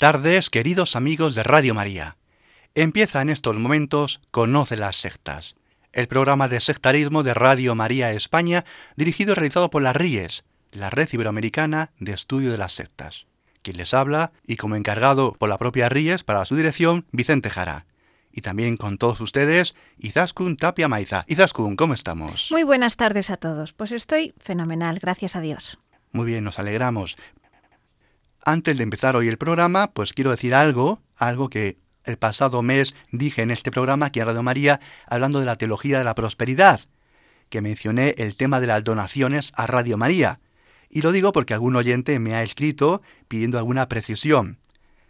Tardes, queridos amigos de Radio María. Empieza en estos momentos Conoce las sectas, el programa de sectarismo de Radio María España, dirigido y realizado por la RIES, la Red Iberoamericana de Estudio de las Sectas. Quien les habla, y como encargado por la propia RIES para su dirección, Vicente Jara. Y también con todos ustedes, Izaskun Tapia Maiza. Izaskun, ¿cómo estamos? Muy buenas tardes a todos. Pues estoy fenomenal, gracias a Dios. Muy bien, nos alegramos. Antes de empezar hoy el programa, pues quiero decir algo, algo que el pasado mes dije en este programa aquí en Radio María, hablando de la teología de la prosperidad, que mencioné el tema de las donaciones a Radio María. Y lo digo porque algún oyente me ha escrito pidiendo alguna precisión.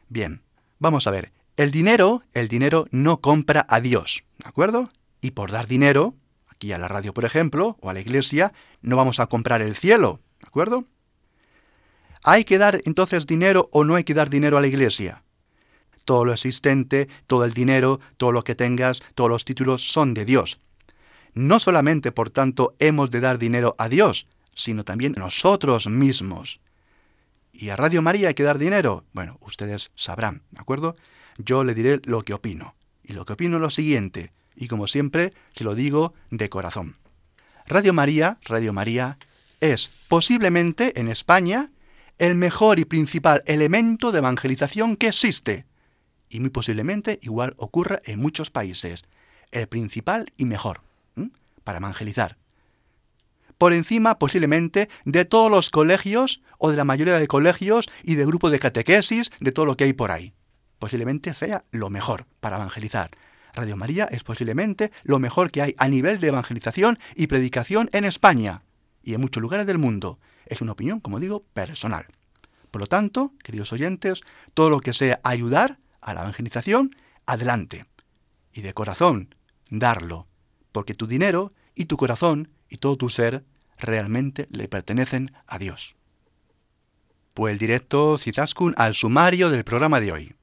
Bien, vamos a ver. El dinero, el dinero no compra a Dios, ¿de acuerdo? Y por dar dinero, aquí a la radio por ejemplo, o a la iglesia, no vamos a comprar el cielo, ¿de acuerdo? ¿Hay que dar entonces dinero o no hay que dar dinero a la iglesia? Todo lo existente, todo el dinero, todo lo que tengas, todos los títulos son de Dios. No solamente, por tanto, hemos de dar dinero a Dios, sino también nosotros mismos. ¿Y a Radio María hay que dar dinero? Bueno, ustedes sabrán, ¿de acuerdo? Yo le diré lo que opino. Y lo que opino es lo siguiente, y como siempre, se lo digo de corazón. Radio María, Radio María, es posiblemente en España el mejor y principal elemento de evangelización que existe. Y muy posiblemente igual ocurra en muchos países. El principal y mejor para evangelizar. Por encima posiblemente de todos los colegios o de la mayoría de colegios y de grupos de catequesis, de todo lo que hay por ahí. Posiblemente sea lo mejor para evangelizar. Radio María es posiblemente lo mejor que hay a nivel de evangelización y predicación en España y en muchos lugares del mundo. Es una opinión, como digo, personal. Por lo tanto, queridos oyentes, todo lo que sea ayudar a la evangelización, adelante. Y de corazón, darlo, porque tu dinero y tu corazón y todo tu ser realmente le pertenecen a Dios. Pues el directo Cizaskun al sumario del programa de hoy.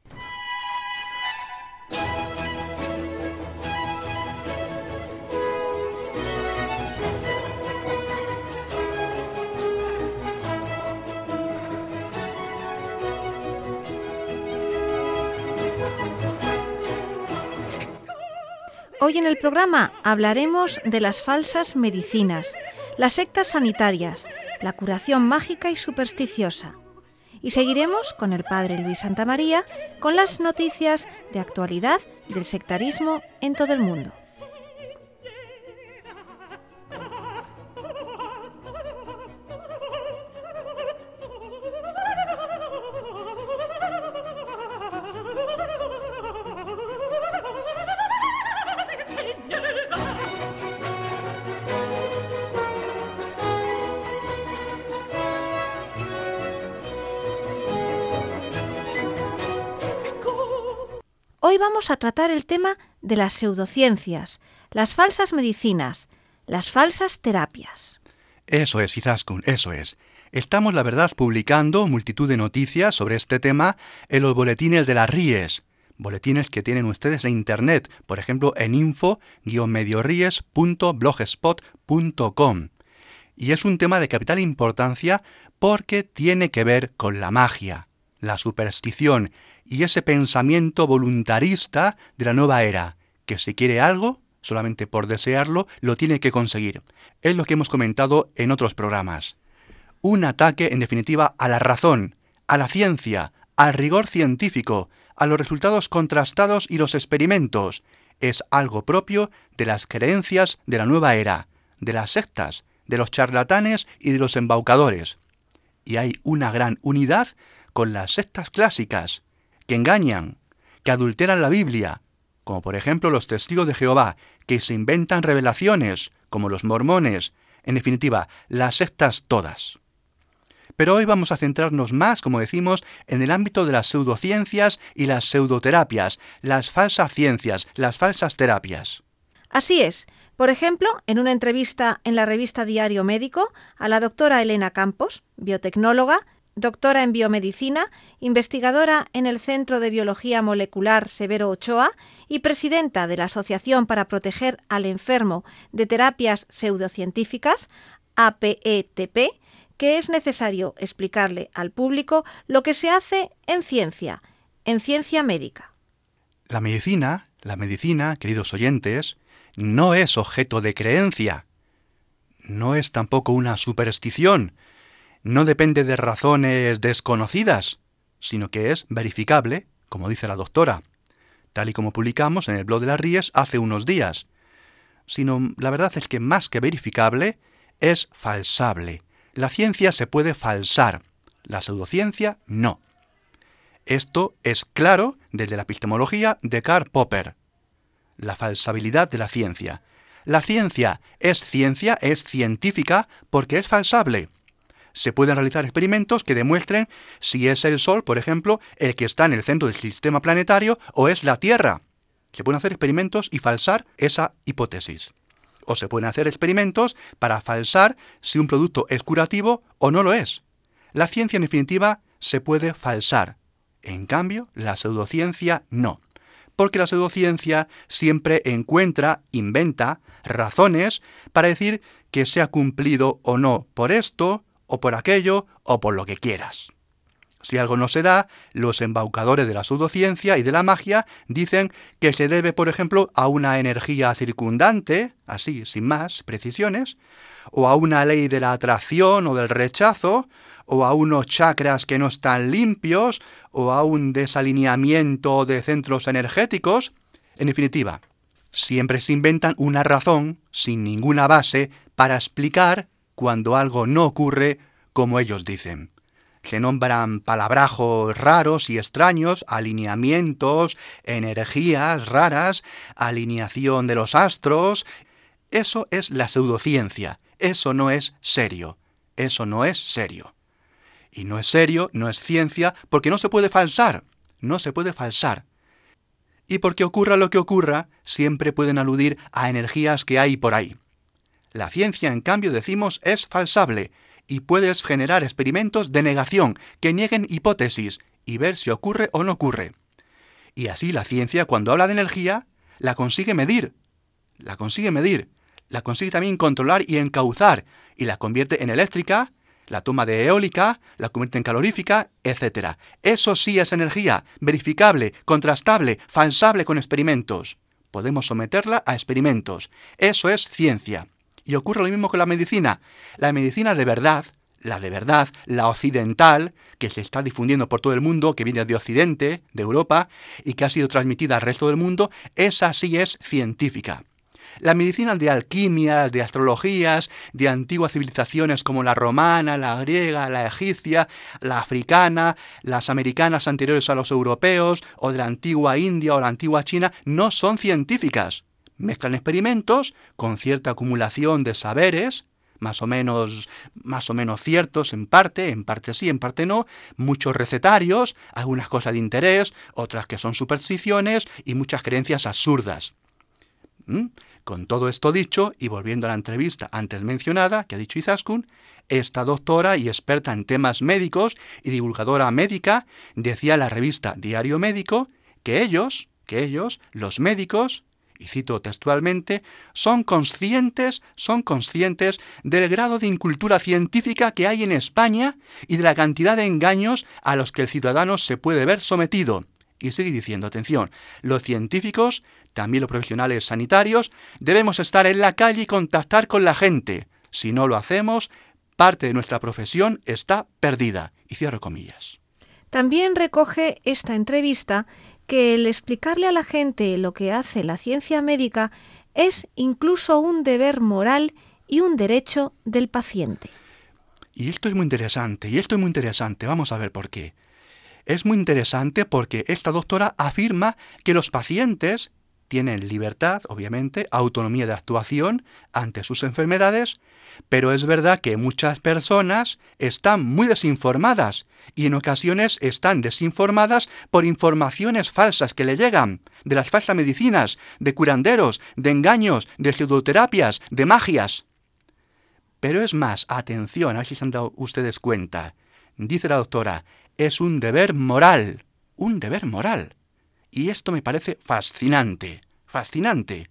Hoy en el programa hablaremos de las falsas medicinas, las sectas sanitarias, la curación mágica y supersticiosa. Y seguiremos con el padre Luis Santamaría con las noticias de actualidad del sectarismo en todo el mundo. Hoy vamos a tratar el tema de las pseudociencias, las falsas medicinas, las falsas terapias. Eso es, Izaskun, eso es. Estamos, la verdad, publicando multitud de noticias sobre este tema en los boletines de las RIES, boletines que tienen ustedes en Internet, por ejemplo en info-mediories.blogspot.com. Y es un tema de capital importancia porque tiene que ver con la magia, la superstición y ese pensamiento voluntarista de la nueva era, que si quiere algo, solamente por desearlo, lo tiene que conseguir. Es lo que hemos comentado en otros programas. Un ataque, en definitiva, a la razón, a la ciencia, al rigor científico, a los resultados contrastados y los experimentos. Es algo propio de las creencias de la nueva era, de las sectas, de los charlatanes y de los embaucadores. Y hay una gran unidad con las sectas clásicas, que engañan, que adulteran la Biblia, como por ejemplo los testigos de Jehová, que se inventan revelaciones, como los mormones, en definitiva, las sectas todas. Pero hoy vamos a centrarnos más, como decimos, en el ámbito de las pseudociencias y las pseudoterapias, las falsas ciencias, las falsas terapias. Así es. Por ejemplo, en una entrevista en la revista Diario Médico a la doctora Elena Campos, biotecnóloga, doctora en biomedicina, investigadora en el Centro de Biología Molecular Severo Ochoa y presidenta de la Asociación para Proteger al Enfermo de Terapias Pseudocientíficas, APETP, que es necesario explicarle al público lo que se hace en ciencia, en ciencia médica. La medicina, la medicina, queridos oyentes, no es objeto de creencia, no es tampoco una superstición, no depende de razones desconocidas, sino que es verificable, como dice la doctora, tal y como publicamos en el blog de las Ríes hace unos días. Sino la verdad es que más que verificable, es falsable, la ciencia se puede falsar, la pseudociencia no. Esto es claro desde la epistemología de Karl Popper. La falsabilidad de la ciencia. La ciencia es ciencia, es científica porque es falsable. Se pueden realizar experimentos que demuestren si es el Sol, por ejemplo, el que está en el centro del sistema planetario o es la Tierra. Se pueden hacer experimentos y falsar esa hipótesis o se pueden hacer experimentos para falsar si un producto es curativo o no lo es. La ciencia en definitiva se puede falsar. En cambio, la pseudociencia no. Porque la pseudociencia siempre encuentra, inventa razones para decir que se ha cumplido o no por esto, o por aquello, o por lo que quieras. Si algo no se da, los embaucadores de la pseudociencia y de la magia dicen que se debe, por ejemplo, a una energía circundante, así, sin más precisiones, o a una ley de la atracción o del rechazo, o a unos chakras que no están limpios, o a un desalineamiento de centros energéticos. En definitiva, siempre se inventan una razón, sin ninguna base, para explicar cuando algo no ocurre como ellos dicen se nombran palabrajos raros y extraños, alineamientos, energías raras, alineación de los astros. Eso es la pseudociencia, eso no es serio, eso no es serio. Y no es serio, no es ciencia, porque no se puede falsar, no se puede falsar. Y porque ocurra lo que ocurra, siempre pueden aludir a energías que hay por ahí. La ciencia, en cambio, decimos, es falsable, y puedes generar experimentos de negación que nieguen hipótesis y ver si ocurre o no ocurre. Y así la ciencia, cuando habla de energía, la consigue medir, la consigue medir, la consigue también controlar y encauzar, y la convierte en eléctrica, la toma de eólica, la convierte en calorífica, etc. Eso sí es energía, verificable, contrastable, falsable con experimentos. Podemos someterla a experimentos. Eso es ciencia. Y ocurre lo mismo con la medicina. La medicina de verdad, la de verdad, la occidental, que se está difundiendo por todo el mundo, que viene de Occidente, de Europa, y que ha sido transmitida al resto del mundo, esa sí es científica. La medicina de alquimia, de astrologías, de antiguas civilizaciones como la romana, la griega, la egipcia, la africana, las americanas anteriores a los europeos, o de la antigua India o la antigua China, no son científicas mezclan experimentos con cierta acumulación de saberes, más o menos más o menos ciertos en parte, en parte sí, en parte no, muchos recetarios, algunas cosas de interés, otras que son supersticiones y muchas creencias absurdas. ¿Mm? Con todo esto dicho, y volviendo a la entrevista antes mencionada que ha dicho Izaskun, esta doctora y experta en temas médicos y divulgadora médica decía a la revista Diario Médico que ellos, que ellos, los médicos, y cito textualmente, son conscientes, son conscientes del grado de incultura científica que hay en España y de la cantidad de engaños a los que el ciudadano se puede ver sometido. Y sigue diciendo, atención, los científicos, también los profesionales sanitarios, debemos estar en la calle y contactar con la gente. Si no lo hacemos, parte de nuestra profesión está perdida. Y cierro comillas. También recoge esta entrevista que el explicarle a la gente lo que hace la ciencia médica es incluso un deber moral y un derecho del paciente. Y esto es muy interesante, y esto es muy interesante, vamos a ver por qué. Es muy interesante porque esta doctora afirma que los pacientes tienen libertad, obviamente, autonomía de actuación ante sus enfermedades, pero es verdad que muchas personas están muy desinformadas y en ocasiones están desinformadas por informaciones falsas que le llegan, de las falsas medicinas, de curanderos, de engaños, de pseudoterapias, de magias. Pero es más, atención, a ver si se han dado ustedes cuenta. Dice la doctora, es un deber moral, un deber moral. Y esto me parece fascinante, fascinante.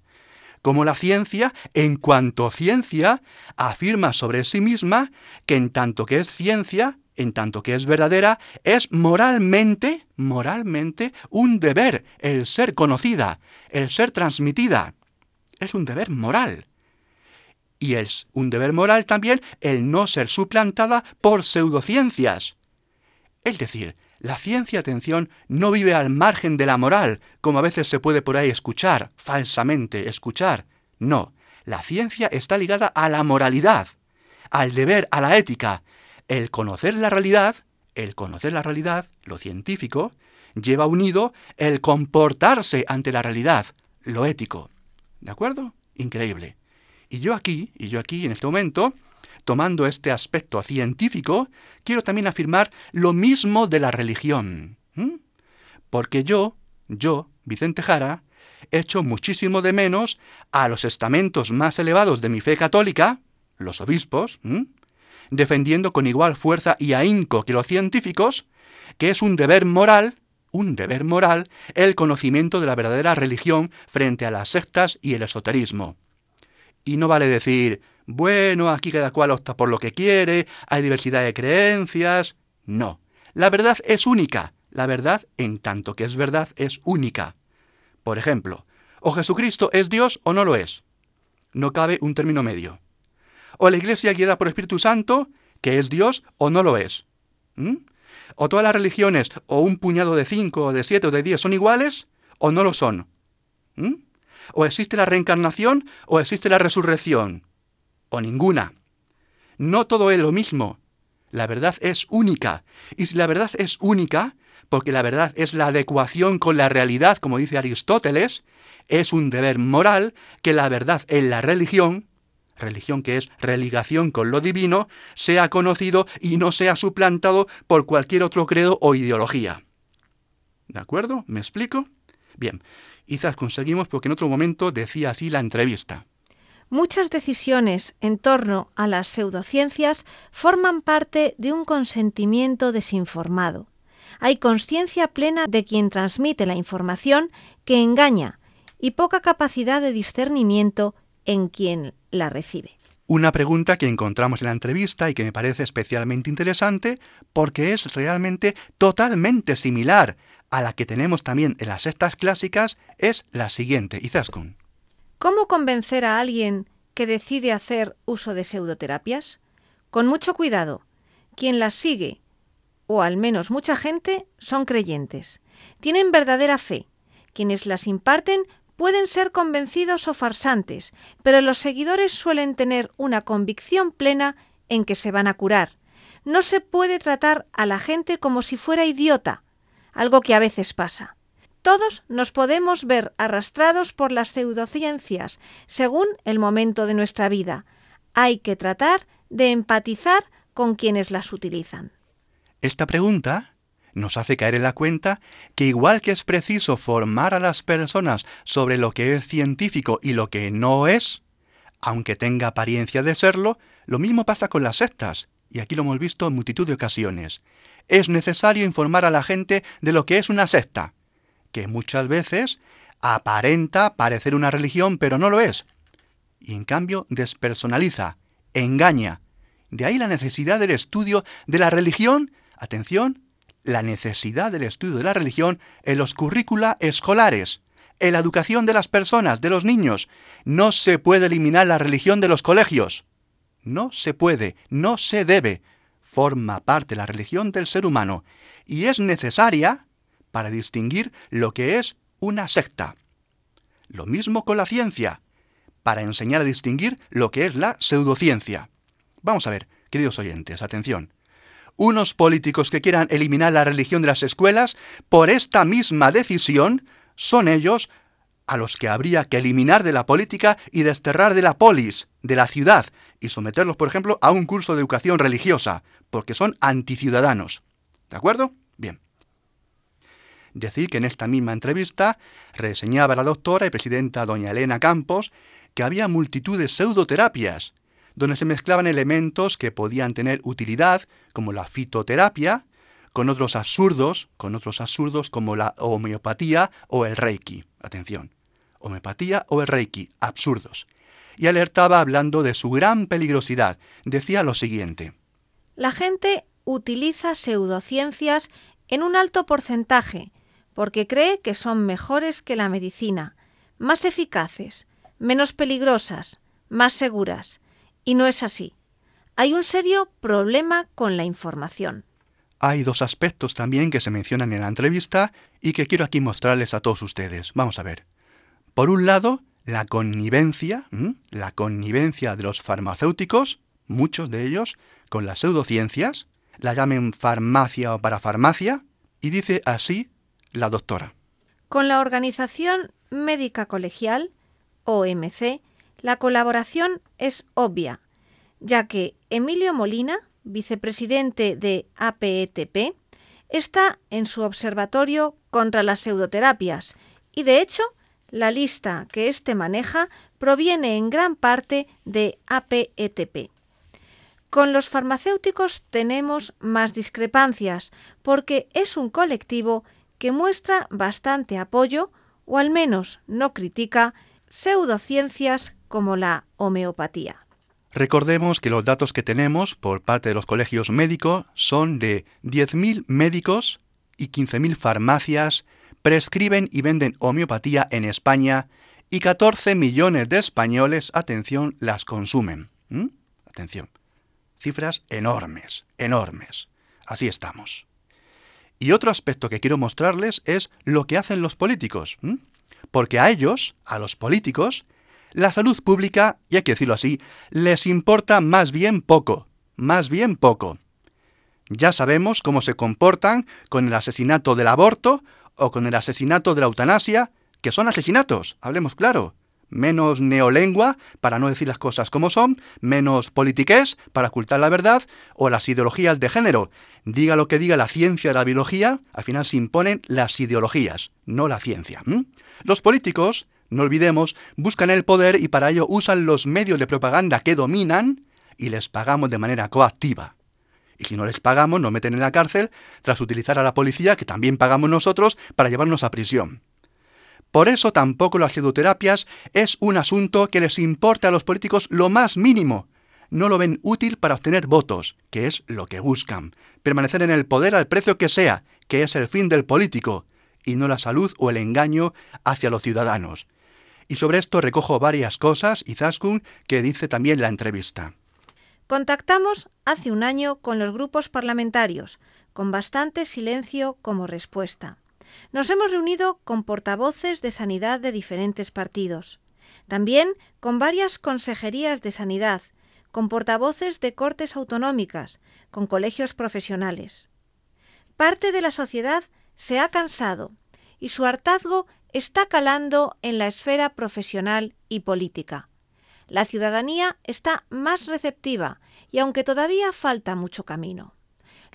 Como la ciencia, en cuanto ciencia, afirma sobre sí misma que en tanto que es ciencia, en tanto que es verdadera, es moralmente, moralmente, un deber el ser conocida, el ser transmitida. Es un deber moral. Y es un deber moral también el no ser suplantada por pseudociencias. Es decir, la ciencia, atención, no vive al margen de la moral, como a veces se puede por ahí escuchar, falsamente escuchar. No, la ciencia está ligada a la moralidad, al deber, a la ética. El conocer la realidad, el conocer la realidad, lo científico, lleva unido el comportarse ante la realidad, lo ético. ¿De acuerdo? Increíble. Y yo aquí, y yo aquí en este momento, tomando este aspecto científico, quiero también afirmar lo mismo de la religión. Porque yo, yo, Vicente Jara, echo muchísimo de menos a los estamentos más elevados de mi fe católica, los obispos, defendiendo con igual fuerza y ahínco que los científicos, que es un deber moral, un deber moral, el conocimiento de la verdadera religión frente a las sectas y el esoterismo. Y no vale decir, bueno, aquí cada cual opta por lo que quiere, hay diversidad de creencias. No, la verdad es única. La verdad, en tanto que es verdad, es única. Por ejemplo, o Jesucristo es Dios o no lo es. No cabe un término medio. O la Iglesia guiada por Espíritu Santo, que es Dios o no lo es. ¿Mm? O todas las religiones, o un puñado de cinco, o de siete, o de diez, son iguales o no lo son. ¿Mm? O existe la reencarnación o existe la resurrección o ninguna. No todo es lo mismo. La verdad es única. Y si la verdad es única, porque la verdad es la adecuación con la realidad, como dice Aristóteles, es un deber moral que la verdad en la religión, religión que es religación con lo divino, sea conocido y no sea suplantado por cualquier otro credo o ideología. ¿De acuerdo? ¿Me explico? Bien, quizás conseguimos porque en otro momento decía así la entrevista. Muchas decisiones en torno a las pseudociencias forman parte de un consentimiento desinformado. Hay conciencia plena de quien transmite la información que engaña y poca capacidad de discernimiento en quien la recibe. Una pregunta que encontramos en la entrevista y que me parece especialmente interesante porque es realmente totalmente similar a la que tenemos también en las sectas clásicas es la siguiente, Izaskun. ¿Cómo convencer a alguien que decide hacer uso de pseudoterapias? Con mucho cuidado. Quien las sigue, o al menos mucha gente, son creyentes. Tienen verdadera fe. Quienes las imparten pueden ser convencidos o farsantes, pero los seguidores suelen tener una convicción plena en que se van a curar. No se puede tratar a la gente como si fuera idiota, algo que a veces pasa. Todos nos podemos ver arrastrados por las pseudociencias según el momento de nuestra vida. Hay que tratar de empatizar con quienes las utilizan. Esta pregunta nos hace caer en la cuenta que igual que es preciso formar a las personas sobre lo que es científico y lo que no es, aunque tenga apariencia de serlo, lo mismo pasa con las sectas, y aquí lo hemos visto en multitud de ocasiones. Es necesario informar a la gente de lo que es una secta, que muchas veces aparenta parecer una religión, pero no lo es. Y en cambio despersonaliza, engaña. De ahí la necesidad del estudio de la religión, atención, la necesidad del estudio de la religión en los currícula escolares, en la educación de las personas, de los niños. No se puede eliminar la religión de los colegios. No se puede, no se debe. Forma parte la religión del ser humano y es necesaria para distinguir lo que es una secta. Lo mismo con la ciencia, para enseñar a distinguir lo que es la pseudociencia. Vamos a ver, queridos oyentes, atención. Unos políticos que quieran eliminar la religión de las escuelas, por esta misma decisión, son ellos a los que habría que eliminar de la política y desterrar de la polis, de la ciudad, y someterlos, por ejemplo, a un curso de educación religiosa, porque son anticiudadanos. ¿De acuerdo? Decir que en esta misma entrevista reseñaba la doctora y presidenta doña Elena Campos que había multitud de pseudoterapias, donde se mezclaban elementos que podían tener utilidad, como la fitoterapia, con otros absurdos, con otros absurdos como la homeopatía o el reiki. Atención, homeopatía o el reiki, absurdos. Y alertaba hablando de su gran peligrosidad. Decía lo siguiente. La gente utiliza pseudociencias en un alto porcentaje porque cree que son mejores que la medicina, más eficaces, menos peligrosas, más seguras. Y no es así. Hay un serio problema con la información. Hay dos aspectos también que se mencionan en la entrevista y que quiero aquí mostrarles a todos ustedes. Vamos a ver. Por un lado, la connivencia, la connivencia de los farmacéuticos, muchos de ellos, con las pseudociencias, la llamen farmacia o parafarmacia, y dice así la doctora. Con la Organización Médica Colegial, OMC, la colaboración es obvia, ya que Emilio Molina, vicepresidente de APETP, está en su observatorio contra las pseudoterapias y, de hecho, la lista que éste maneja proviene en gran parte de APETP. Con los farmacéuticos tenemos más discrepancias porque es un colectivo que muestra bastante apoyo, o al menos no critica, pseudociencias como la homeopatía. Recordemos que los datos que tenemos por parte de los colegios médicos son de 10.000 médicos y 15.000 farmacias prescriben y venden homeopatía en España y 14 millones de españoles, atención, las consumen. ¿Mm? Atención. Cifras enormes, enormes. Así estamos. Y otro aspecto que quiero mostrarles es lo que hacen los políticos. Porque a ellos, a los políticos, la salud pública, y hay que decirlo así, les importa más bien poco, más bien poco. Ya sabemos cómo se comportan con el asesinato del aborto o con el asesinato de la eutanasia, que son asesinatos, hablemos claro. Menos neolengua, para no decir las cosas como son, menos politiqués, para ocultar la verdad, o las ideologías de género. Diga lo que diga la ciencia de la biología, al final se imponen las ideologías, no la ciencia. Los políticos no olvidemos, buscan el poder y para ello usan los medios de propaganda que dominan y les pagamos de manera coactiva. Y si no les pagamos, nos meten en la cárcel tras utilizar a la policía, que también pagamos nosotros, para llevarnos a prisión. Por eso tampoco las pseudoterapias es un asunto que les importa a los políticos lo más mínimo. No lo ven útil para obtener votos, que es lo que buscan. Permanecer en el poder al precio que sea, que es el fin del político, y no la salud o el engaño hacia los ciudadanos. Y sobre esto recojo varias cosas, Izaskun, que dice también la entrevista. Contactamos hace un año con los grupos parlamentarios, con bastante silencio como respuesta. Nos hemos reunido con portavoces de sanidad de diferentes partidos, también con varias consejerías de sanidad, con portavoces de cortes autonómicas, con colegios profesionales. Parte de la sociedad se ha cansado y su hartazgo está calando en la esfera profesional y política. La ciudadanía está más receptiva y aunque todavía falta mucho camino.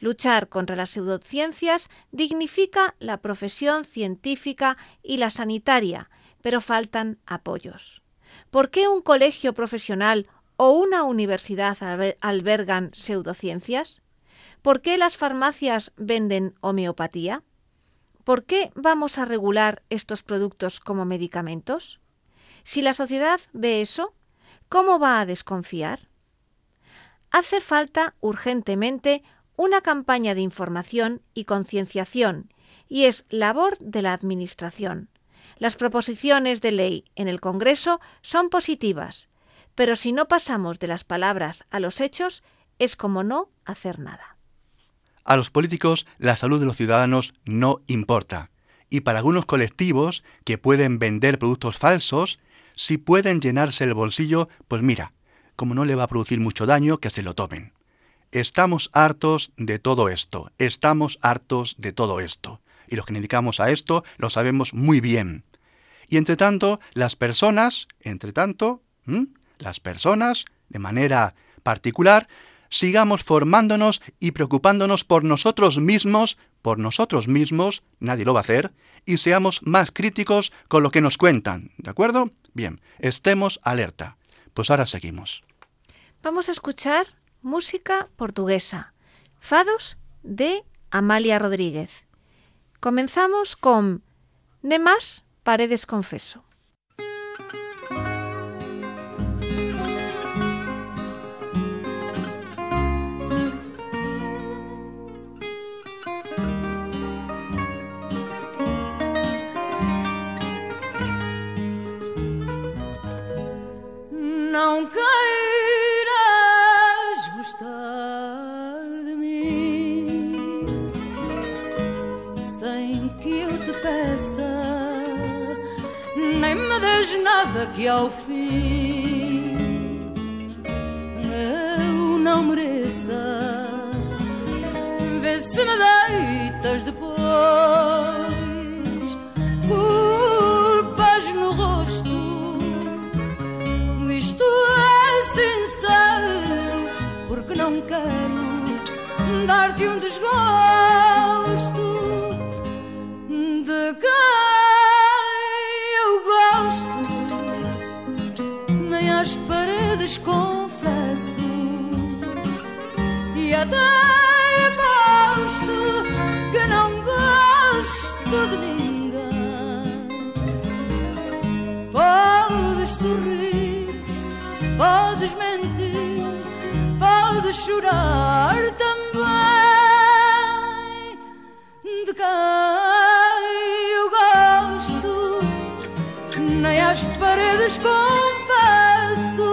Luchar contra las pseudociencias dignifica la profesión científica y la sanitaria, pero faltan apoyos. ¿Por qué un colegio profesional o una universidad albergan pseudociencias? ¿Por qué las farmacias venden homeopatía? ¿Por qué vamos a regular estos productos como medicamentos? Si la sociedad ve eso, ¿cómo va a desconfiar? Hace falta urgentemente una campaña de información y concienciación, y es labor de la Administración. Las proposiciones de ley en el Congreso son positivas, pero si no pasamos de las palabras a los hechos, es como no hacer nada. A los políticos la salud de los ciudadanos no importa. Y para algunos colectivos que pueden vender productos falsos, si pueden llenarse el bolsillo, pues mira, como no le va a producir mucho daño, que se lo tomen. Estamos hartos de todo esto, estamos hartos de todo esto. Y los que dedicamos a esto lo sabemos muy bien. Y entre tanto, las personas, entre tanto, las personas, de manera particular, sigamos formándonos y preocupándonos por nosotros mismos, por nosotros mismos, nadie lo va a hacer, y seamos más críticos con lo que nos cuentan, ¿de acuerdo? Bien, estemos alerta. Pues ahora seguimos. Vamos a escuchar música portuguesa, fados de Amalia Rodríguez. Comenzamos con Nemas Paredes Confeso. Que eu te peça, nem me des nada que ao fim eu não mereça. Vê se me deitas depois. não quero dar-te um desgosto e até aposto que não gosto de ninguém. Podes sorrir, podes mentir de chorar também de quem eu gosto, nem às paredes confesso.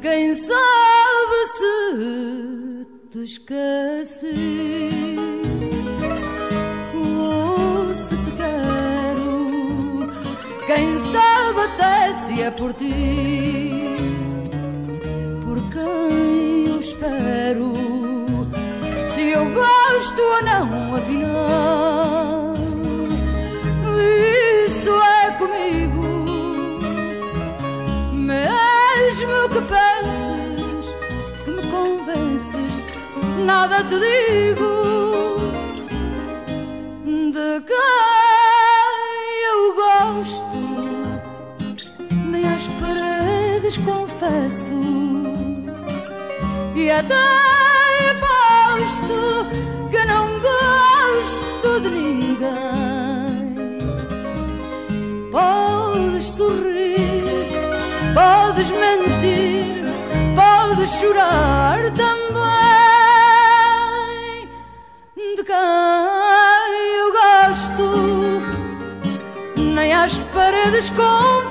Quem sabe esqueci se te quero, quem sabe até se é por ti quem eu espero. Se eu gosto ou não, afinal, isso é comigo. Nada te digo de quem eu gosto. Nem às paredes confesso e até posto que não gosto de ninguém. Podes sorrir, podes mentir, podes chorar também. Às paredes confesso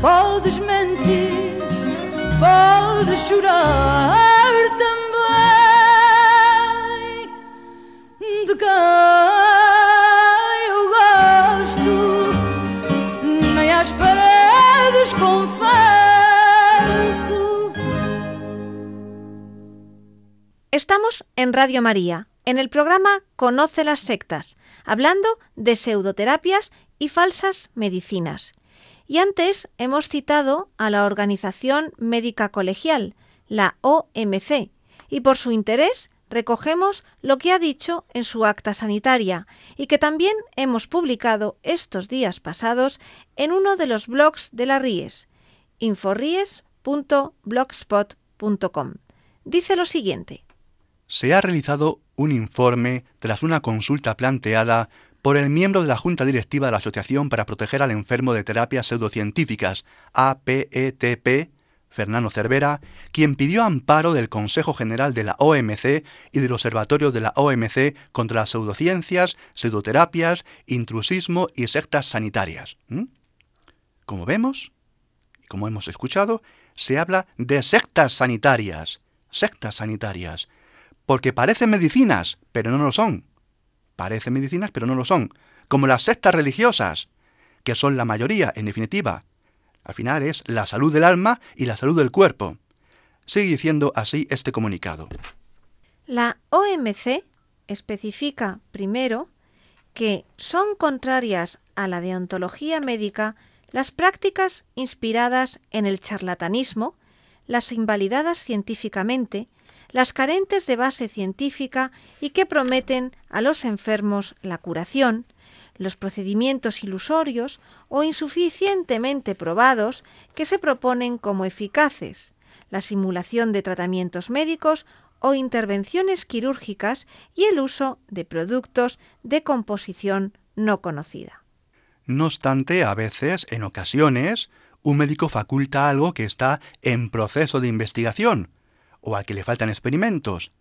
podes mentir, podes chorar Estamos en Radio María, en el programa Conoce las sectas, hablando de pseudoterapias y falsas medicinas. Y antes hemos citado a la Organización Médica Colegial, la OMC, y por su interés recogemos lo que ha dicho en su acta sanitaria y que también hemos publicado estos días pasados en uno de los blogs de la RIES, inforries.blogspot.com. Dice lo siguiente. Se ha realizado un informe tras una consulta planteada por el miembro de la Junta Directiva de la Asociación para Proteger al Enfermo de Terapias Pseudocientíficas, APETP, Fernando Cervera, quien pidió amparo del Consejo General de la OMC y del Observatorio de la OMC contra las pseudociencias, pseudoterapias, intrusismo y sectas sanitarias. Como vemos, y como hemos escuchado, se habla de sectas sanitarias, sectas sanitarias, porque parecen medicinas, pero no lo son. Parecen medicinas, pero no lo son, como las sectas religiosas, que son la mayoría, en definitiva. Al final es la salud del alma y la salud del cuerpo. Sigue diciendo así este comunicado. La OMC especifica primero que son contrarias a la deontología médica las prácticas inspiradas en el charlatanismo, las invalidadas científicamente, las carentes de base científica y que prometen a los enfermos la curación, los procedimientos ilusorios o insuficientemente probados que se proponen como eficaces, la simulación de tratamientos médicos o intervenciones quirúrgicas y el uso de productos de composición no conocida. No obstante, a veces, en ocasiones, un médico faculta algo que está en proceso de investigación o al que le faltan experimentos.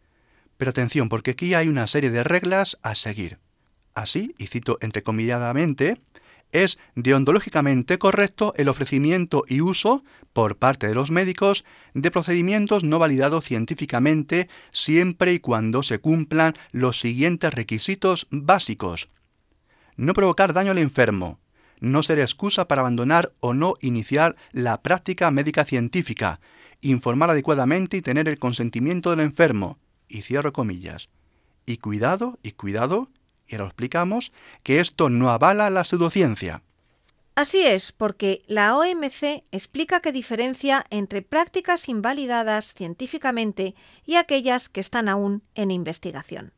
Pero atención, porque aquí hay una serie de reglas a seguir. Así, y cito entrecomilladamente, es deontológicamente correcto el ofrecimiento y uso por parte de los médicos de procedimientos no validados científicamente siempre y cuando se cumplan los siguientes requisitos básicos. No provocar daño al enfermo, no ser excusa para abandonar o no iniciar la práctica médica científica, informar adecuadamente y tener el consentimiento del enfermo, y cierro comillas. Y cuidado, y cuidado, y lo explicamos, que esto no avala la pseudociencia. Así es, porque la OMC explica que diferencia entre prácticas invalidadas científicamente y aquellas que están aún en investigación.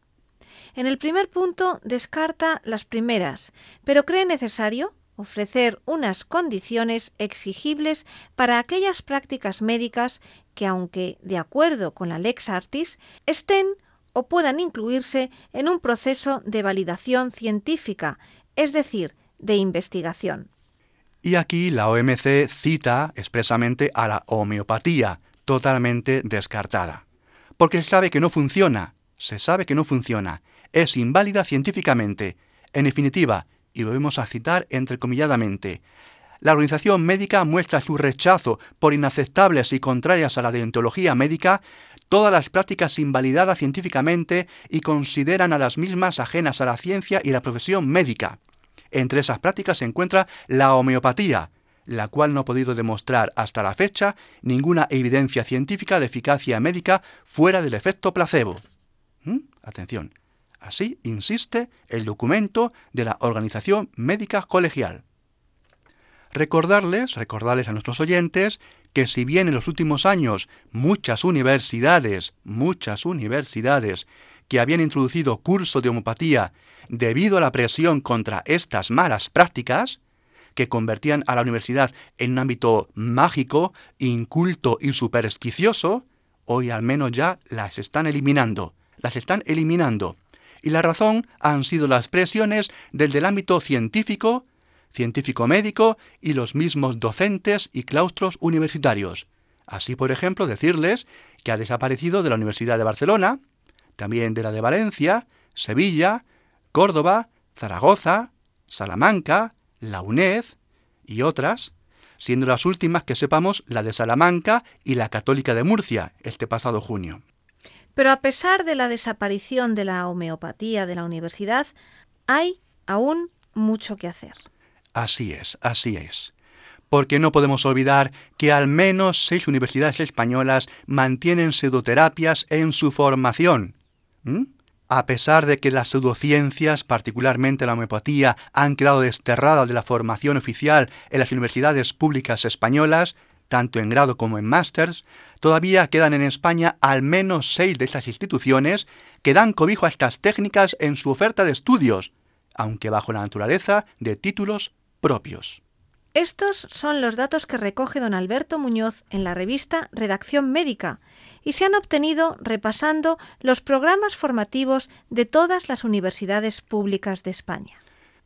En el primer punto descarta las primeras, pero cree necesario ofrecer unas condiciones exigibles para aquellas prácticas médicas que, aunque de acuerdo con la lex artis, estén o puedan incluirse en un proceso de validación científica, es decir, de investigación. Y aquí la OMC cita expresamente a la homeopatía, totalmente descartada. Porque sabe que no funciona, se sabe que no funciona, es inválida científicamente. En definitiva, y volvemos a citar entrecomilladamente, la organización médica muestra su rechazo por inaceptables y contrarias a la deontología médica todas las prácticas invalidadas científicamente y consideran a las mismas ajenas a la ciencia y la profesión médica. Entre esas prácticas se encuentra la homeopatía, la cual no ha podido demostrar hasta la fecha ninguna evidencia científica de eficacia médica fuera del efecto placebo. ¿Mm? Atención. Así insiste el documento de la Organización Médica Colegial. Recordarles, recordarles a nuestros oyentes, que si bien en los últimos años muchas universidades, muchas universidades que habían introducido curso de homeopatía debido a la presión contra estas malas prácticas, que convertían a la universidad en un ámbito mágico, inculto y supersticioso, hoy al menos ya las están eliminando. Las están eliminando. Y la razón han sido las presiones del, del ámbito científico, científico médico y los mismos docentes y claustros universitarios. Así, por ejemplo, decirles que ha desaparecido de la Universidad de Barcelona, también de la de Valencia, Sevilla, Córdoba, Zaragoza, Salamanca, la UNED y otras, siendo las últimas que sepamos la de Salamanca y la Católica de Murcia este pasado junio. Pero a pesar de la desaparición de la homeopatía de la universidad, hay aún mucho que hacer. Así es, así es. Porque no podemos olvidar que al menos seis universidades españolas mantienen pseudoterapias en su formación. A pesar de que las pseudociencias, particularmente la homeopatía, han quedado desterradas de la formación oficial en las universidades públicas españolas, tanto en grado como en másters, todavía quedan en España al menos seis de esas instituciones que dan cobijo a estas técnicas en su oferta de estudios, aunque bajo la naturaleza de títulos propios. Estos son los datos que recoge don Alberto Muñoz en la revista Redacción Médica y se han obtenido repasando los programas formativos de todas las universidades públicas de España.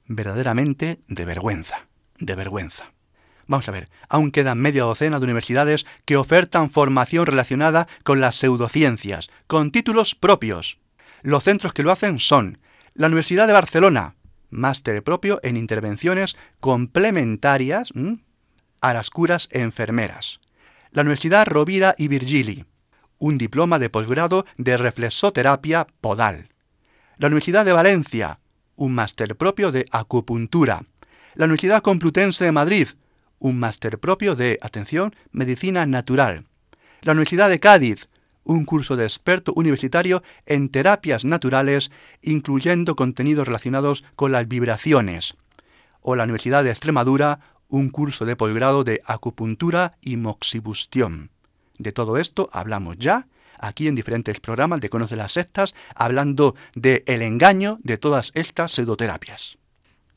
Verdaderamente de vergüenza, de vergüenza. Vamos a ver, aún quedan media docena de universidades que ofertan formación relacionada con las pseudociencias, con títulos propios. Los centros que lo hacen son la Universidad de Barcelona, máster propio en intervenciones complementarias a las curas enfermeras. La Universidad Rovira y Virgili, un diploma de posgrado de reflexoterapia podal. La Universidad de Valencia, un máster propio de acupuntura. La Universidad Complutense de Madrid, un máster propio de, atención, medicina natural. La Universidad de Cádiz, un curso de experto universitario en terapias naturales, incluyendo contenidos relacionados con las vibraciones. O la Universidad de Extremadura, un curso de posgrado de acupuntura y moxibustión. De todo esto hablamos ya aquí en diferentes programas de Conoce las Sectas, hablando de el engaño de todas estas pseudoterapias.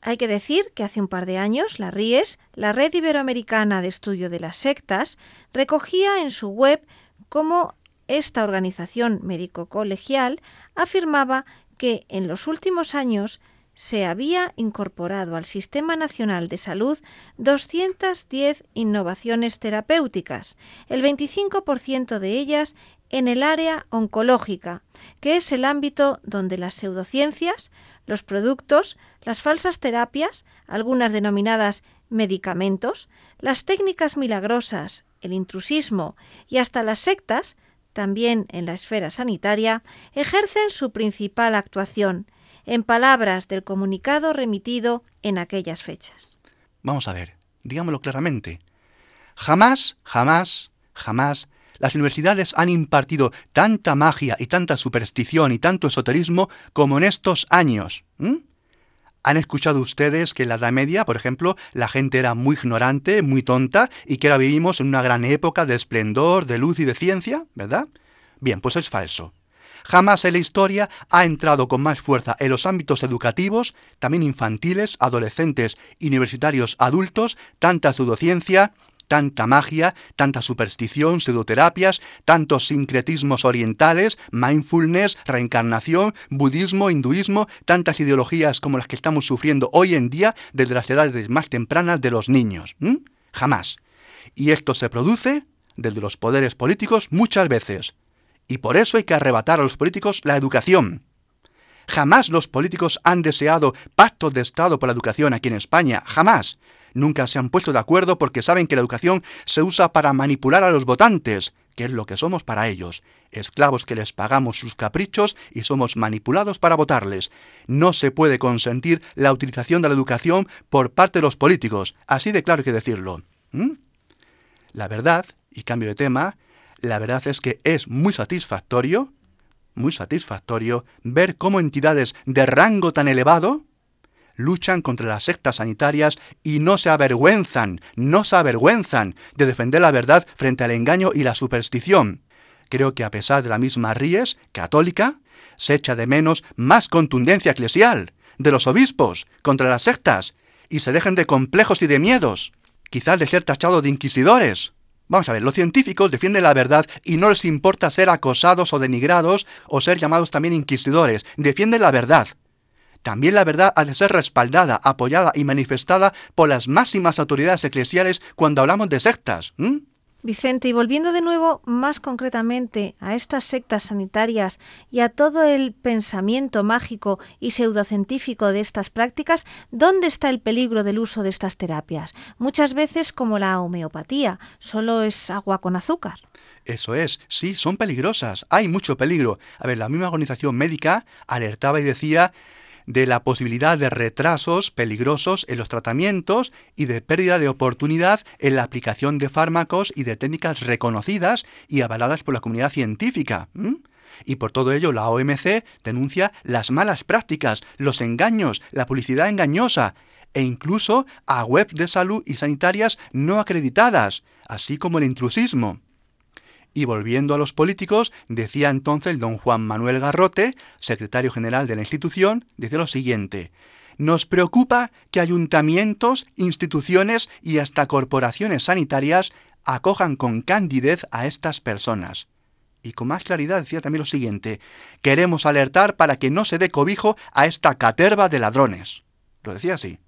Hay que decir que hace un par de años la RIES, la Red Iberoamericana de Estudio de las Sectas, recogía en su web cómo esta organización médico-colegial afirmaba que en los últimos años se había incorporado al Sistema Nacional de Salud 210 innovaciones terapéuticas, el 25% de ellas en el área oncológica, que es el ámbito donde las pseudociencias, los productos, las falsas terapias, algunas denominadas medicamentos, las técnicas milagrosas, el intrusismo y hasta las sectas, también en la esfera sanitaria, ejercen su principal actuación, en palabras del comunicado remitido en aquellas fechas. Vamos a ver, digámoslo claramente. Jamás, jamás, jamás las universidades han impartido tanta magia y tanta superstición y tanto esoterismo como en estos años. ¿Han escuchado ustedes que en la Edad Media, por ejemplo, la gente era muy ignorante, muy tonta y que ahora vivimos en una gran época de esplendor, de luz y de ciencia? ¿Verdad? Bien, pues es falso. Jamás en la historia ha entrado con más fuerza en los ámbitos educativos, también infantiles, adolescentes, universitarios, adultos, tanta pseudociencia, tanta magia, tanta superstición, pseudoterapias, tantos sincretismos orientales, mindfulness, reencarnación, budismo, hinduismo, tantas ideologías como las que estamos sufriendo hoy en día desde las edades más tempranas de los niños. Jamás. Y esto se produce desde los poderes políticos muchas veces. Y por eso hay que arrebatar a los políticos la educación. Jamás los políticos han deseado pactos de Estado por la educación aquí en España, jamás. Nunca se han puesto de acuerdo porque saben que la educación se usa para manipular a los votantes, que es lo que somos para ellos, esclavos que les pagamos sus caprichos y somos manipulados para votarles. No se puede consentir la utilización de la educación por parte de los políticos, así de claro hay que decirlo. ¿Mm? La verdad, y cambio de tema, la verdad es que es muy satisfactorio, muy satisfactorio ver cómo entidades de rango tan elevado luchan contra las sectas sanitarias y no se avergüenzan, no se avergüenzan de defender la verdad frente al engaño y la superstición. Creo que a pesar de la misma Ries, católica, se echa de menos más contundencia eclesial de los obispos contra las sectas y se dejen de complejos y de miedos, quizás de ser tachado de inquisidores. Vamos a ver, los científicos defienden la verdad y no les importa ser acosados o denigrados o ser llamados también inquisidores. Defienden la verdad. También la verdad ha de ser respaldada, apoyada y manifestada por las máximas autoridades eclesiales cuando hablamos de sectas. Vicente, y volviendo de nuevo más concretamente a estas sectas sanitarias y a todo el pensamiento mágico y pseudocientífico de estas prácticas, ¿dónde está el peligro del uso de estas terapias? Muchas veces, como la homeopatía, solo es agua con azúcar. Eso es, sí, son peligrosas, hay mucho peligro. A ver, la misma organización médica alertaba y decía de la posibilidad de retrasos peligrosos en los tratamientos y de pérdida de oportunidad en la aplicación de fármacos y de técnicas reconocidas y avaladas por la comunidad científica. Y por todo ello la OMC denuncia las malas prácticas, los engaños, la publicidad engañosa e incluso a webs de salud y sanitarias no acreditadas, así como el intrusismo. Y volviendo a los políticos, decía entonces el don Juan Manuel Garrote, secretario general de la institución, dice lo siguiente. Nos preocupa que ayuntamientos, instituciones y hasta corporaciones sanitarias acojan con candidez a estas personas. Y con más claridad decía también lo siguiente, queremos alertar para que no se dé cobijo a esta caterva de ladrones. Lo decía así.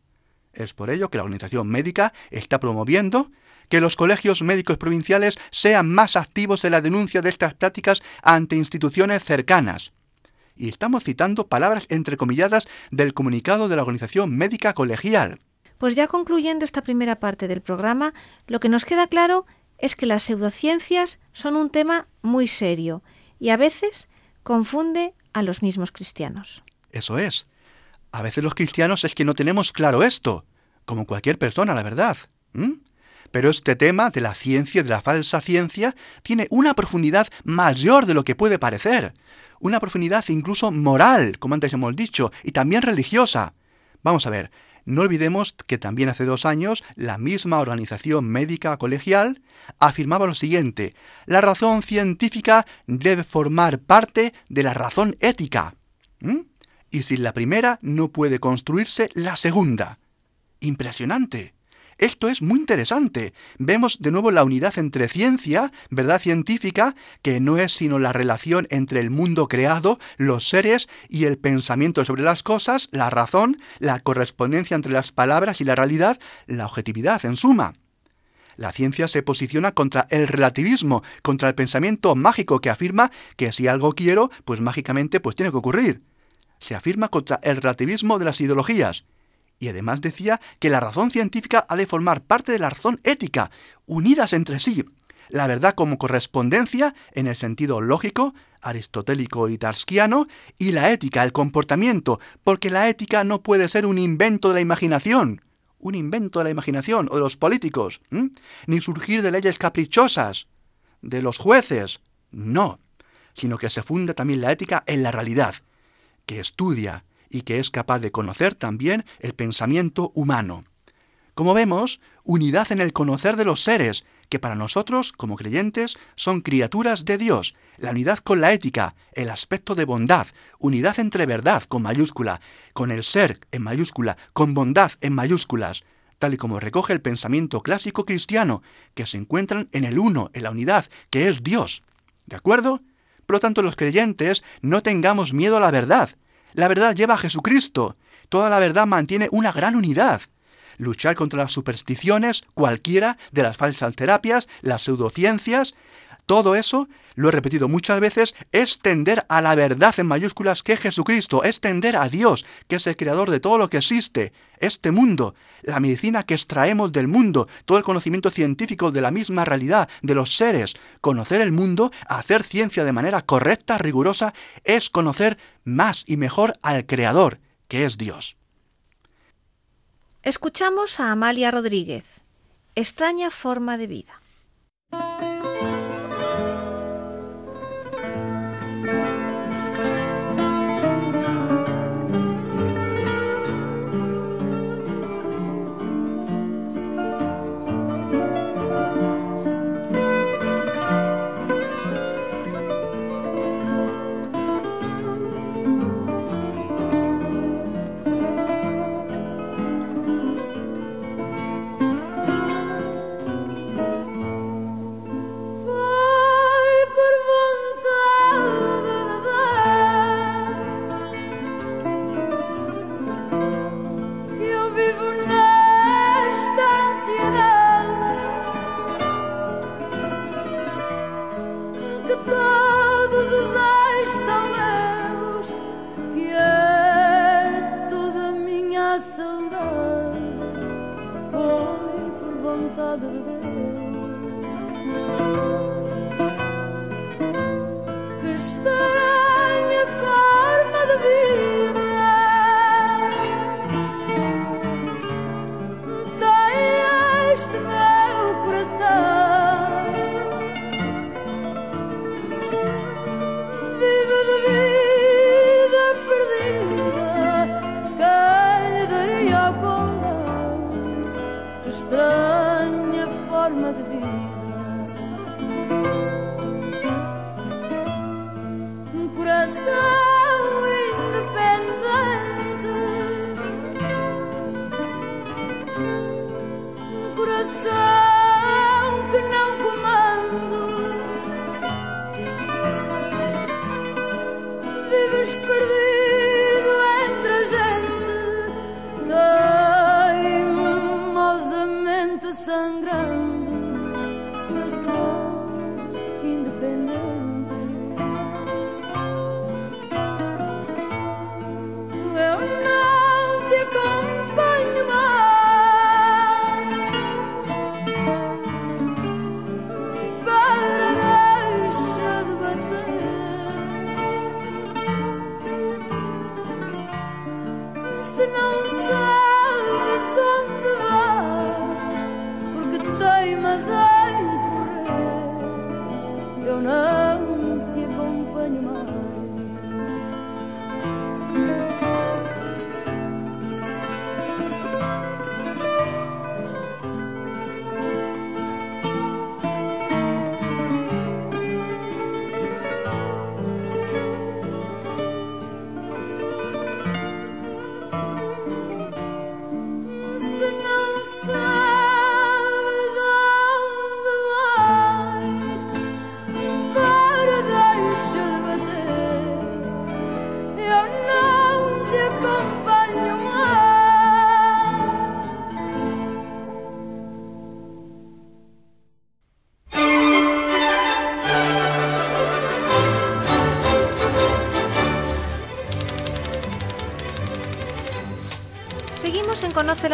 Es por ello que la organización médica está promoviendo que los colegios médicos provinciales sean más activos en la denuncia de estas prácticas ante instituciones cercanas. Y estamos citando palabras entrecomilladas del comunicado de la Organización Médica Colegial. Pues ya concluyendo esta primera parte del programa, lo que nos queda claro es que las pseudociencias son un tema muy serio y a veces confunde a los mismos cristianos. Eso es. A veces los cristianos es que no tenemos claro esto, como cualquier persona, la verdad. Pero este tema de la ciencia, de la falsa ciencia, tiene una profundidad mayor de lo que puede parecer. Una profundidad incluso moral, como antes hemos dicho, y también religiosa. Vamos a ver, no olvidemos que también hace dos años la misma organización médica colegial afirmaba lo siguiente, la razón científica debe formar parte de la razón ética. Y sin la primera no puede construirse la segunda. Impresionante. Esto es muy interesante. Vemos de nuevo la unidad entre ciencia, verdad científica, que no es sino la relación entre el mundo creado, los seres y el pensamiento sobre las cosas, la razón, la correspondencia entre las palabras y la realidad, la objetividad, en suma. La ciencia se posiciona contra el relativismo, contra el pensamiento mágico que afirma que si algo quiero, pues mágicamente pues tiene que ocurrir. Se afirma contra el relativismo de las ideologías y además decía que la razón científica ha de formar parte de la razón ética, unidas entre sí. La verdad como correspondencia en el sentido lógico, aristotélico y tarskiano, y la ética, el comportamiento, porque la ética no puede ser un invento de la imaginación, un invento de la imaginación o de los políticos, ni surgir de leyes caprichosas, de los jueces, no, sino que se funda también la ética en la realidad, que estudia, y que es capaz de conocer también el pensamiento humano. Como vemos, unidad en el conocer de los seres, que para nosotros, como creyentes, son criaturas de Dios, la unidad con la ética, el aspecto de bondad, unidad entre verdad con mayúscula, con el ser en mayúscula, con bondad en mayúsculas, tal y como recoge el pensamiento clásico cristiano, que se encuentran en el uno, en la unidad, que es Dios. ¿De acuerdo? Por lo tanto, los creyentes no tengamos miedo a la verdad, la verdad lleva a Jesucristo. Toda la verdad mantiene una gran unidad. Luchar contra las supersticiones, cualquiera de las falsas terapias, las pseudociencias, todo eso, lo he repetido muchas veces, es tender a la verdad en mayúsculas que es Jesucristo, es tender a Dios, que es el creador de todo lo que existe, este mundo, la medicina que extraemos del mundo, todo el conocimiento científico de la misma realidad, de los seres. Conocer el mundo, hacer ciencia de manera correcta, rigurosa, es conocer más y mejor al Creador, que es Dios. Escuchamos a Amalia Rodríguez. Extraña forma de vida. A saudade foi por vontade de Deus.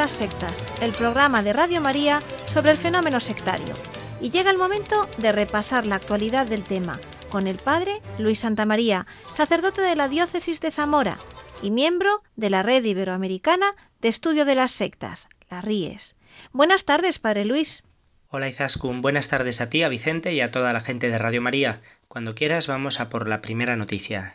Las sectas, el programa de Radio María sobre el fenómeno sectario. Y llega el momento de repasar la actualidad del tema con el padre Luis Santamaría, sacerdote de la diócesis de Zamora y miembro de la Red Iberoamericana de Estudio de las Sectas, la RIES. Buenas tardes, padre Luis. Hola Izaskun, buenas tardes a ti, a Vicente y a toda la gente de Radio María. Cuando quieras vamos a por la primera noticia.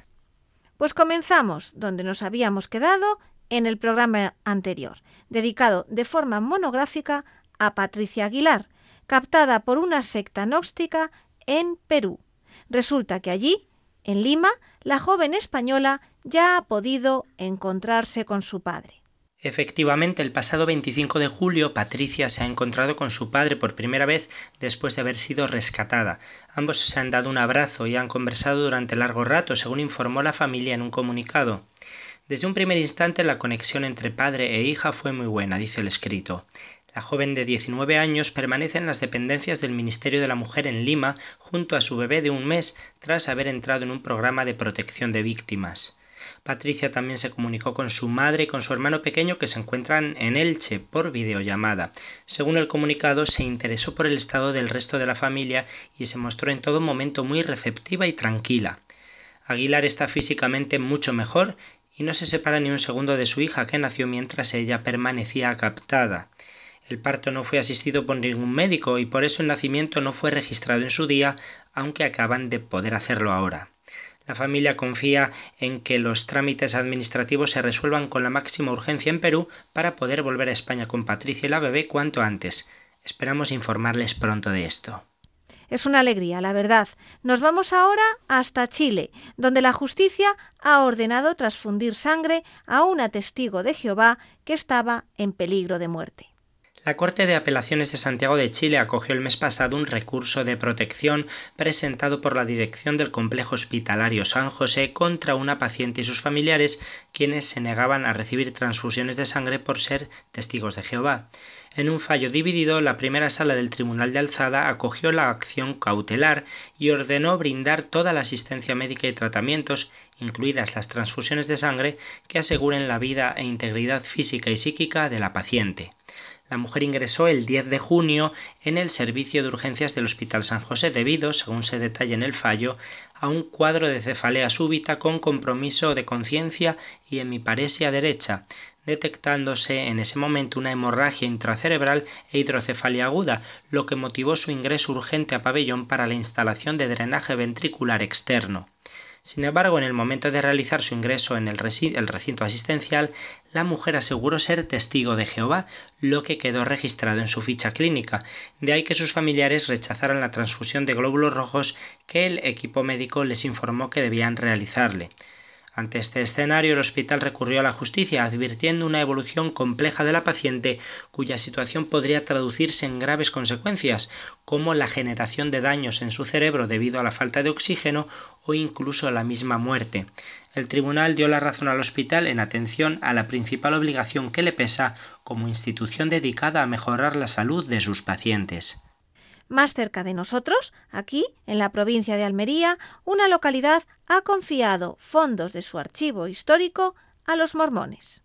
Pues comenzamos donde nos habíamos quedado en el programa anterior, dedicado de forma monográfica a Patricia Aguilar, captada por una secta gnóstica en Perú. Resulta que allí, en Lima, la joven española ya ha podido encontrarse con su padre. Efectivamente, el pasado 25 de julio, Patricia se ha encontrado con su padre por primera vez después de haber sido rescatada. Ambos se han dado un abrazo y han conversado durante largo rato, según informó la familia en un comunicado. Desde un primer instante la conexión entre padre e hija fue muy buena, dice el escrito. La joven de 19 años permanece en las dependencias del Ministerio de la Mujer en Lima junto a su bebé de un mes tras haber entrado en un programa de protección de víctimas. Patricia también se comunicó con su madre y con su hermano pequeño que se encuentran en Elche por videollamada. Según el comunicado, se interesó por el estado del resto de la familia y se mostró en todo momento muy receptiva y tranquila. Aguilar está físicamente mucho mejor y no se separa ni un segundo de su hija que nació mientras ella permanecía captada. El parto no fue asistido por ningún médico y por eso el nacimiento no fue registrado en su día, aunque acaban de poder hacerlo ahora. La familia confía en que los trámites administrativos se resuelvan con la máxima urgencia en Perú para poder volver a España con Patricia y la bebé cuanto antes. Esperamos informarles pronto de esto. Es una alegría, la verdad. Nos vamos ahora hasta Chile, donde la justicia ha ordenado transfundir sangre a una testigo de Jehová que estaba en peligro de muerte. La Corte de Apelaciones de Santiago de Chile acogió el mes pasado un recurso de protección presentado por la dirección del Complejo Hospitalario San José contra una paciente y sus familiares, quienes se negaban a recibir transfusiones de sangre por ser testigos de Jehová. En un fallo dividido, la primera sala del Tribunal de Alzada acogió la acción cautelar y ordenó brindar toda la asistencia médica y tratamientos, incluidas las transfusiones de sangre, que aseguren la vida e integridad física y psíquica de la paciente. La mujer ingresó el 10 de junio en el servicio de urgencias del Hospital San José debido, según se detalla en el fallo, a un cuadro de cefalea súbita con compromiso de conciencia y hemiparesia derecha, detectándose en ese momento una hemorragia intracerebral e hidrocefalia aguda, lo que motivó su ingreso urgente a pabellón para la instalación de drenaje ventricular externo. Sin embargo, en el momento de realizar su ingreso en el, recinto asistencial, la mujer aseguró ser testigo de Jehová, lo que quedó registrado en su ficha clínica. De ahí que sus familiares rechazaran la transfusión de glóbulos rojos que el equipo médico les informó que debían realizarle. Ante este escenario, el hospital recurrió a la justicia, advirtiendo una evolución compleja de la paciente cuya situación podría traducirse en graves consecuencias, como la generación de daños en su cerebro debido a la falta de oxígeno o incluso la misma muerte. El tribunal dio la razón al hospital en atención a la principal obligación que le pesa como institución dedicada a mejorar la salud de sus pacientes. Más cerca de nosotros, aquí, en la provincia de Almería, una localidad ha confiado fondos de su archivo histórico a los mormones.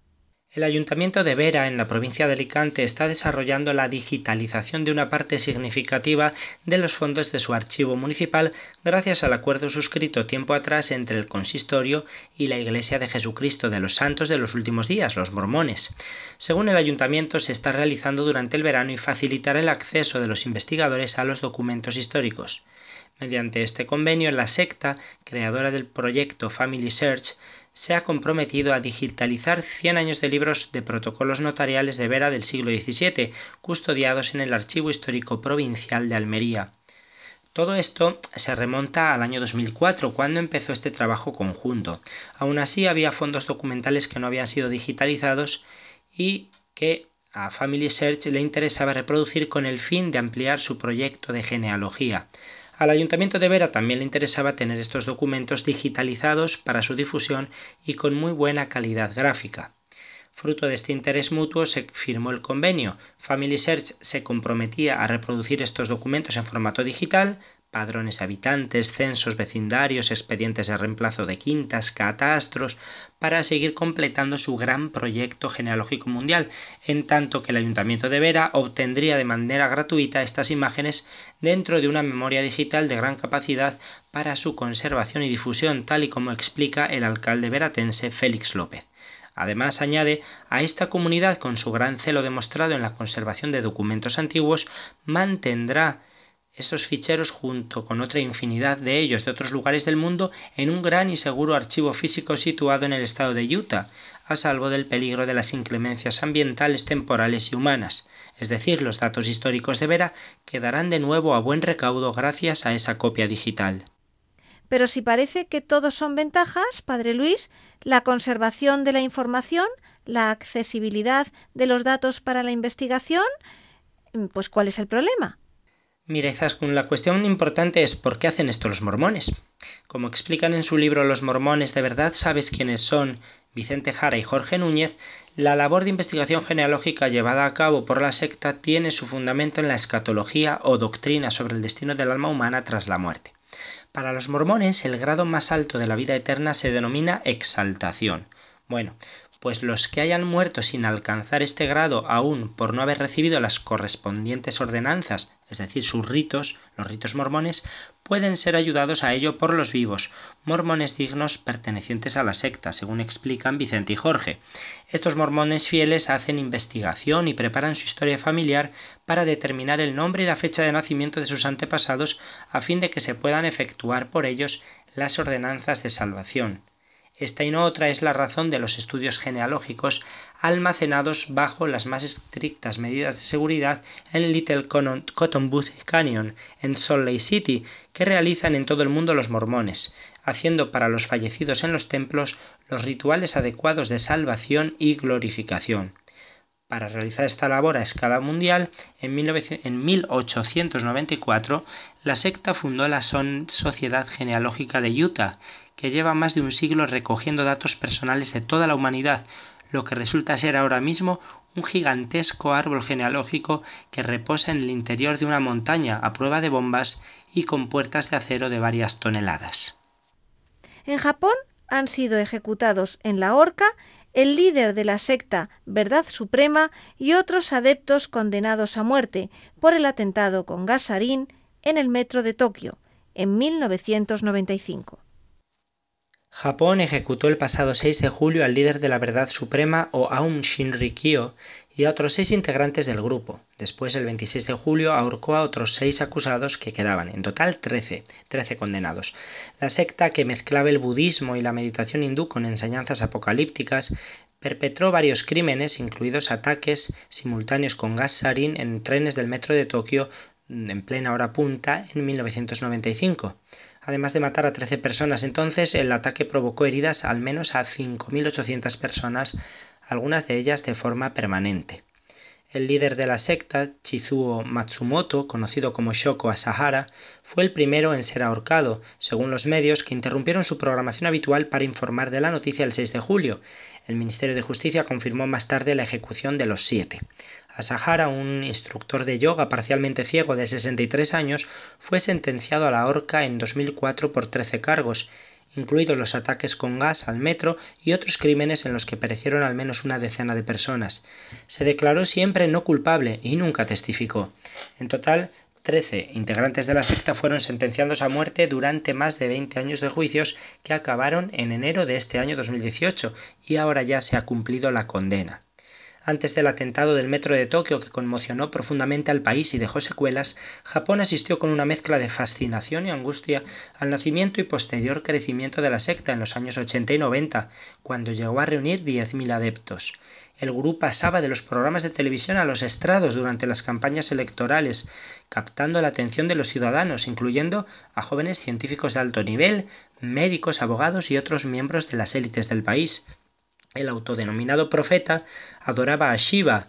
El Ayuntamiento de Vera, en la provincia de Alicante, está desarrollando la digitalización de una parte significativa de los fondos de su archivo municipal gracias al acuerdo suscrito tiempo atrás entre el consistorio y la Iglesia de Jesucristo de los Santos de los últimos días, los mormones. Según el Ayuntamiento, se está realizando durante el verano y facilitará el acceso de los investigadores a los documentos históricos. Mediante este convenio, la secta, creadora del proyecto Family Search, se ha comprometido a digitalizar 100 años de libros de protocolos notariales de Vera del siglo XVII, custodiados en el Archivo Histórico Provincial de Almería. Todo esto se remonta al año 2004, cuando empezó este trabajo conjunto. Aún así, había fondos documentales que no habían sido digitalizados y que a Family Search le interesaba reproducir con el fin de ampliar su proyecto de genealogía. Al Ayuntamiento de Vera también le interesaba tener estos documentos digitalizados para su difusión y con muy buena calidad gráfica. Fruto de este interés mutuo se firmó el convenio. Family Search se comprometía a reproducir estos documentos en formato digital padrones habitantes, censos vecindarios, expedientes de reemplazo de quintas, catastros, para seguir completando su gran proyecto genealógico mundial, en tanto que el Ayuntamiento de Vera obtendría de manera gratuita estas imágenes dentro de una memoria digital de gran capacidad para su conservación y difusión, tal y como explica el alcalde veratense Félix López. Además, añade, a esta comunidad, con su gran celo demostrado en la conservación de documentos antiguos, mantendrá estos ficheros junto con otra infinidad de ellos de otros lugares del mundo en un gran y seguro archivo físico situado en el estado de Utah, a salvo del peligro de las inclemencias ambientales, temporales y humanas. Es decir, los datos históricos de Vera quedarán de nuevo a buen recaudo gracias a esa copia digital. Pero si parece que todos son ventajas, Padre Luis, la conservación de la información, la accesibilidad de los datos para la investigación, pues ¿cuál es el problema? Mira, Izaskun, la cuestión importante es ¿por qué hacen esto los mormones? Como explican en su libro Los mormones de verdad sabes quiénes son Vicente Jara y Jorge Núñez, la labor de investigación genealógica llevada a cabo por la secta tiene su fundamento en la escatología o doctrina sobre el destino del alma humana tras la muerte. Para los mormones, el grado más alto de la vida eterna se denomina exaltación. Bueno, pues los que hayan muerto sin alcanzar este grado aún por no haber recibido las correspondientes ordenanzas, es decir, sus ritos, los ritos mormones, pueden ser ayudados a ello por los vivos, mormones dignos pertenecientes a la secta, según explican Vicente y Jorge. Estos mormones fieles hacen investigación y preparan su historia familiar para determinar el nombre y la fecha de nacimiento de sus antepasados a fin de que se puedan efectuar por ellos las ordenanzas de salvación. Esta y no otra es la razón de los estudios genealógicos almacenados bajo las más estrictas medidas de seguridad en Little Cottonwood Canyon, en Salt Lake City, que realizan en todo el mundo los mormones, haciendo para los fallecidos en los templos los rituales adecuados de salvación y glorificación. Para realizar esta labor a escala mundial, en, 1894 la secta fundó la Sociedad Genealógica de Utah, que lleva más de un siglo recogiendo datos personales de toda la humanidad, lo que resulta ser ahora mismo un gigantesco árbol genealógico que reposa en el interior de una montaña a prueba de bombas y con puertas de acero de varias toneladas. En Japón han sido ejecutados en la horca el líder de la secta Verdad Suprema y otros adeptos condenados a muerte por el atentado con gasarín en el metro de Tokio en 1995. Japón ejecutó el pasado 6 de julio al líder de la Verdad Suprema o Aum Shinrikyo y a otros seis integrantes del grupo. Después, el 26 de julio, ahorcó a otros seis acusados que quedaban, en total 13, 13 condenados. La secta, que mezclaba el budismo y la meditación hindú con enseñanzas apocalípticas, perpetró varios crímenes, incluidos ataques simultáneos con gas sarin en trenes del metro de Tokio en plena hora punta en 1995. Además de matar a 13 personas entonces, el ataque provocó heridas al menos a 5.800 personas, algunas de ellas de forma permanente. El líder de la secta, Chizuo Matsumoto, conocido como Shoko Asahara, fue el primero en ser ahorcado, según los medios que interrumpieron su programación habitual para informar de la noticia el 6 de julio. El Ministerio de Justicia confirmó más tarde la ejecución de los siete. Asahara, un instructor de yoga parcialmente ciego de 63 años, fue sentenciado a la horca en 2004 por 13 cargos, incluidos los ataques con gas al metro y otros crímenes en los que perecieron al menos una decena de personas. Se declaró siempre no culpable y nunca testificó. En total, Trece integrantes de la secta fueron sentenciados a muerte durante más de 20 años de juicios que acabaron en enero de este año 2018 y ahora ya se ha cumplido la condena. Antes del atentado del metro de Tokio que conmocionó profundamente al país y dejó secuelas, Japón asistió con una mezcla de fascinación y angustia al nacimiento y posterior crecimiento de la secta en los años 80 y 90, cuando llegó a reunir 10.000 adeptos. El gurú pasaba de los programas de televisión a los estrados durante las campañas electorales, captando la atención de los ciudadanos, incluyendo a jóvenes científicos de alto nivel, médicos, abogados y otros miembros de las élites del país. El autodenominado profeta adoraba a Shiva,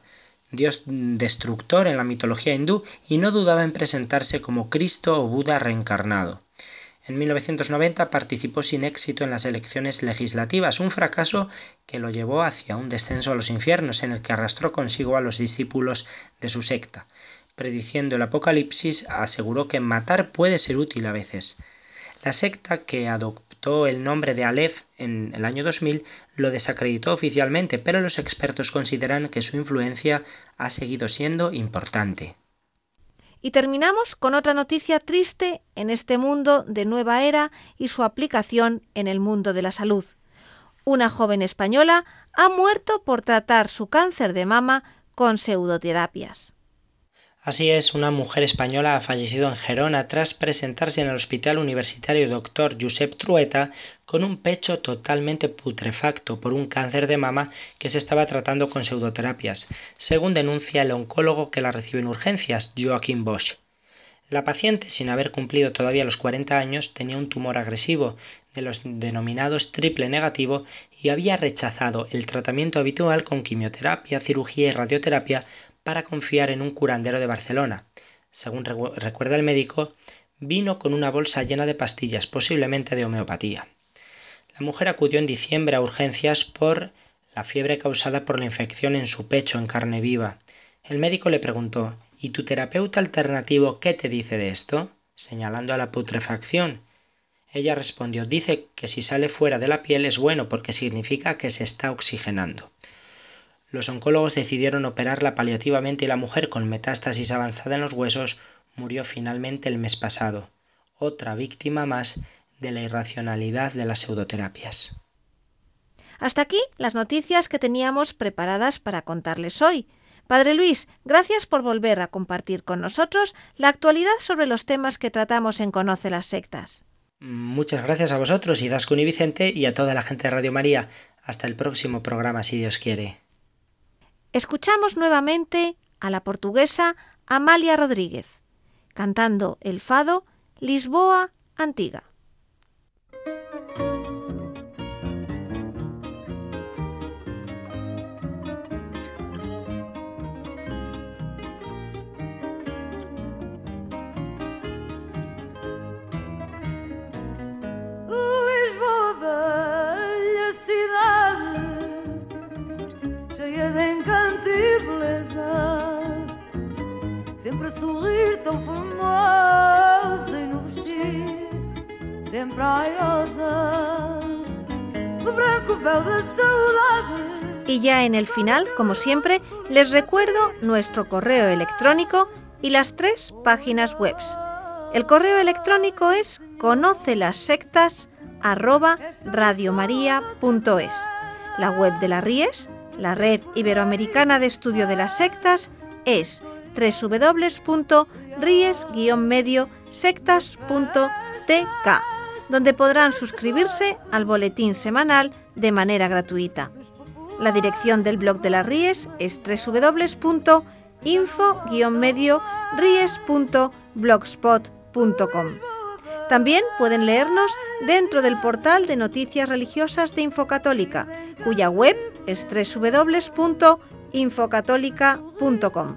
dios destructor en la mitología hindú, y no dudaba en presentarse como Cristo o Buda reencarnado. En 1990 participó sin éxito en las elecciones legislativas, un fracaso que lo llevó hacia un descenso a los infiernos en el que arrastró consigo a los discípulos de su secta. Prediciendo el apocalipsis, aseguró que matar puede ser útil a veces. La secta, que adoptó el nombre de Aleph en el año 2000, lo desacreditó oficialmente, pero los expertos consideran que su influencia ha seguido siendo importante. Y terminamos con otra noticia triste en este mundo de nueva era y su aplicación en el mundo de la salud. Una joven española ha muerto por tratar su cáncer de mama con pseudoterapias. Así es, una mujer española ha fallecido en Gerona tras presentarse en el Hospital Universitario Dr. Josep Trueta con un pecho totalmente putrefacto por un cáncer de mama que se estaba tratando con pseudoterapias, según denuncia el oncólogo que la recibe en urgencias, Joaquín Bosch. La paciente, sin haber cumplido todavía los 40 años, tenía un tumor agresivo, de los denominados triple negativo, y había rechazado el tratamiento habitual con quimioterapia, cirugía y radioterapia para confiar en un curandero de Barcelona. Según recuerda el médico, vino con una bolsa llena de pastillas, posiblemente de homeopatía. La mujer acudió en diciembre a urgencias por la fiebre causada por la infección en su pecho en carne viva. El médico le preguntó ¿Y tu terapeuta alternativo qué te dice de esto? señalando a la putrefacción. Ella respondió dice que si sale fuera de la piel es bueno porque significa que se está oxigenando. Los oncólogos decidieron operarla paliativamente y la mujer con metástasis avanzada en los huesos murió finalmente el mes pasado, otra víctima más de la irracionalidad de las pseudoterapias. Hasta aquí las noticias que teníamos preparadas para contarles hoy. Padre Luis, gracias por volver a compartir con nosotros la actualidad sobre los temas que tratamos en Conoce las Sectas. Muchas gracias a vosotros, Idascun y Vicente, y a toda la gente de Radio María. Hasta el próximo programa, si Dios quiere. Escuchamos nuevamente a la portuguesa Amalia Rodríguez, cantando el fado Lisboa Antiga. Y ya en el final, como siempre, les recuerdo nuestro correo electrónico y las tres páginas web. El correo electrónico es conoce las sectas La web de la RIES, la Red Iberoamericana de Estudio de las Sectas, es www.ries-medio-sectas.tk, donde podrán suscribirse al boletín semanal de manera gratuita. La dirección del blog de las Ries es www.info-ries.blogspot.com. También pueden leernos dentro del portal de noticias religiosas de Infocatólica, cuya web es www.infocatólica.com.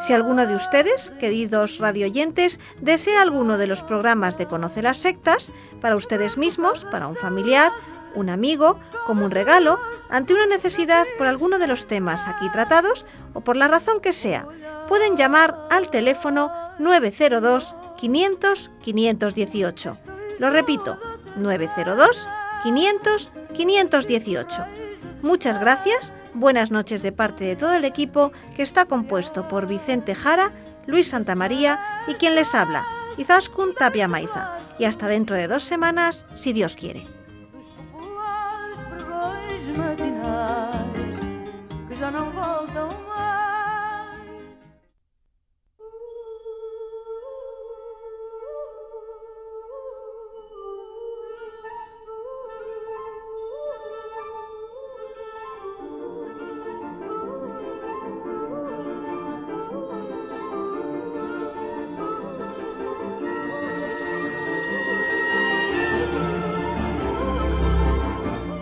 Si alguno de ustedes, queridos radioyentes, desea alguno de los programas de Conoce las Sectas, para ustedes mismos, para un familiar, un amigo, como un regalo, ante una necesidad por alguno de los temas aquí tratados o por la razón que sea, pueden llamar al teléfono 902 500 518. Lo repito, 902 500 518. Muchas gracias, buenas noches de parte de todo el equipo que está compuesto por Vicente Jara, Luis Santamaría y quien les habla, Izaskun Tapia Maiza. Y hasta dentro de dos semanas, si Dios quiere.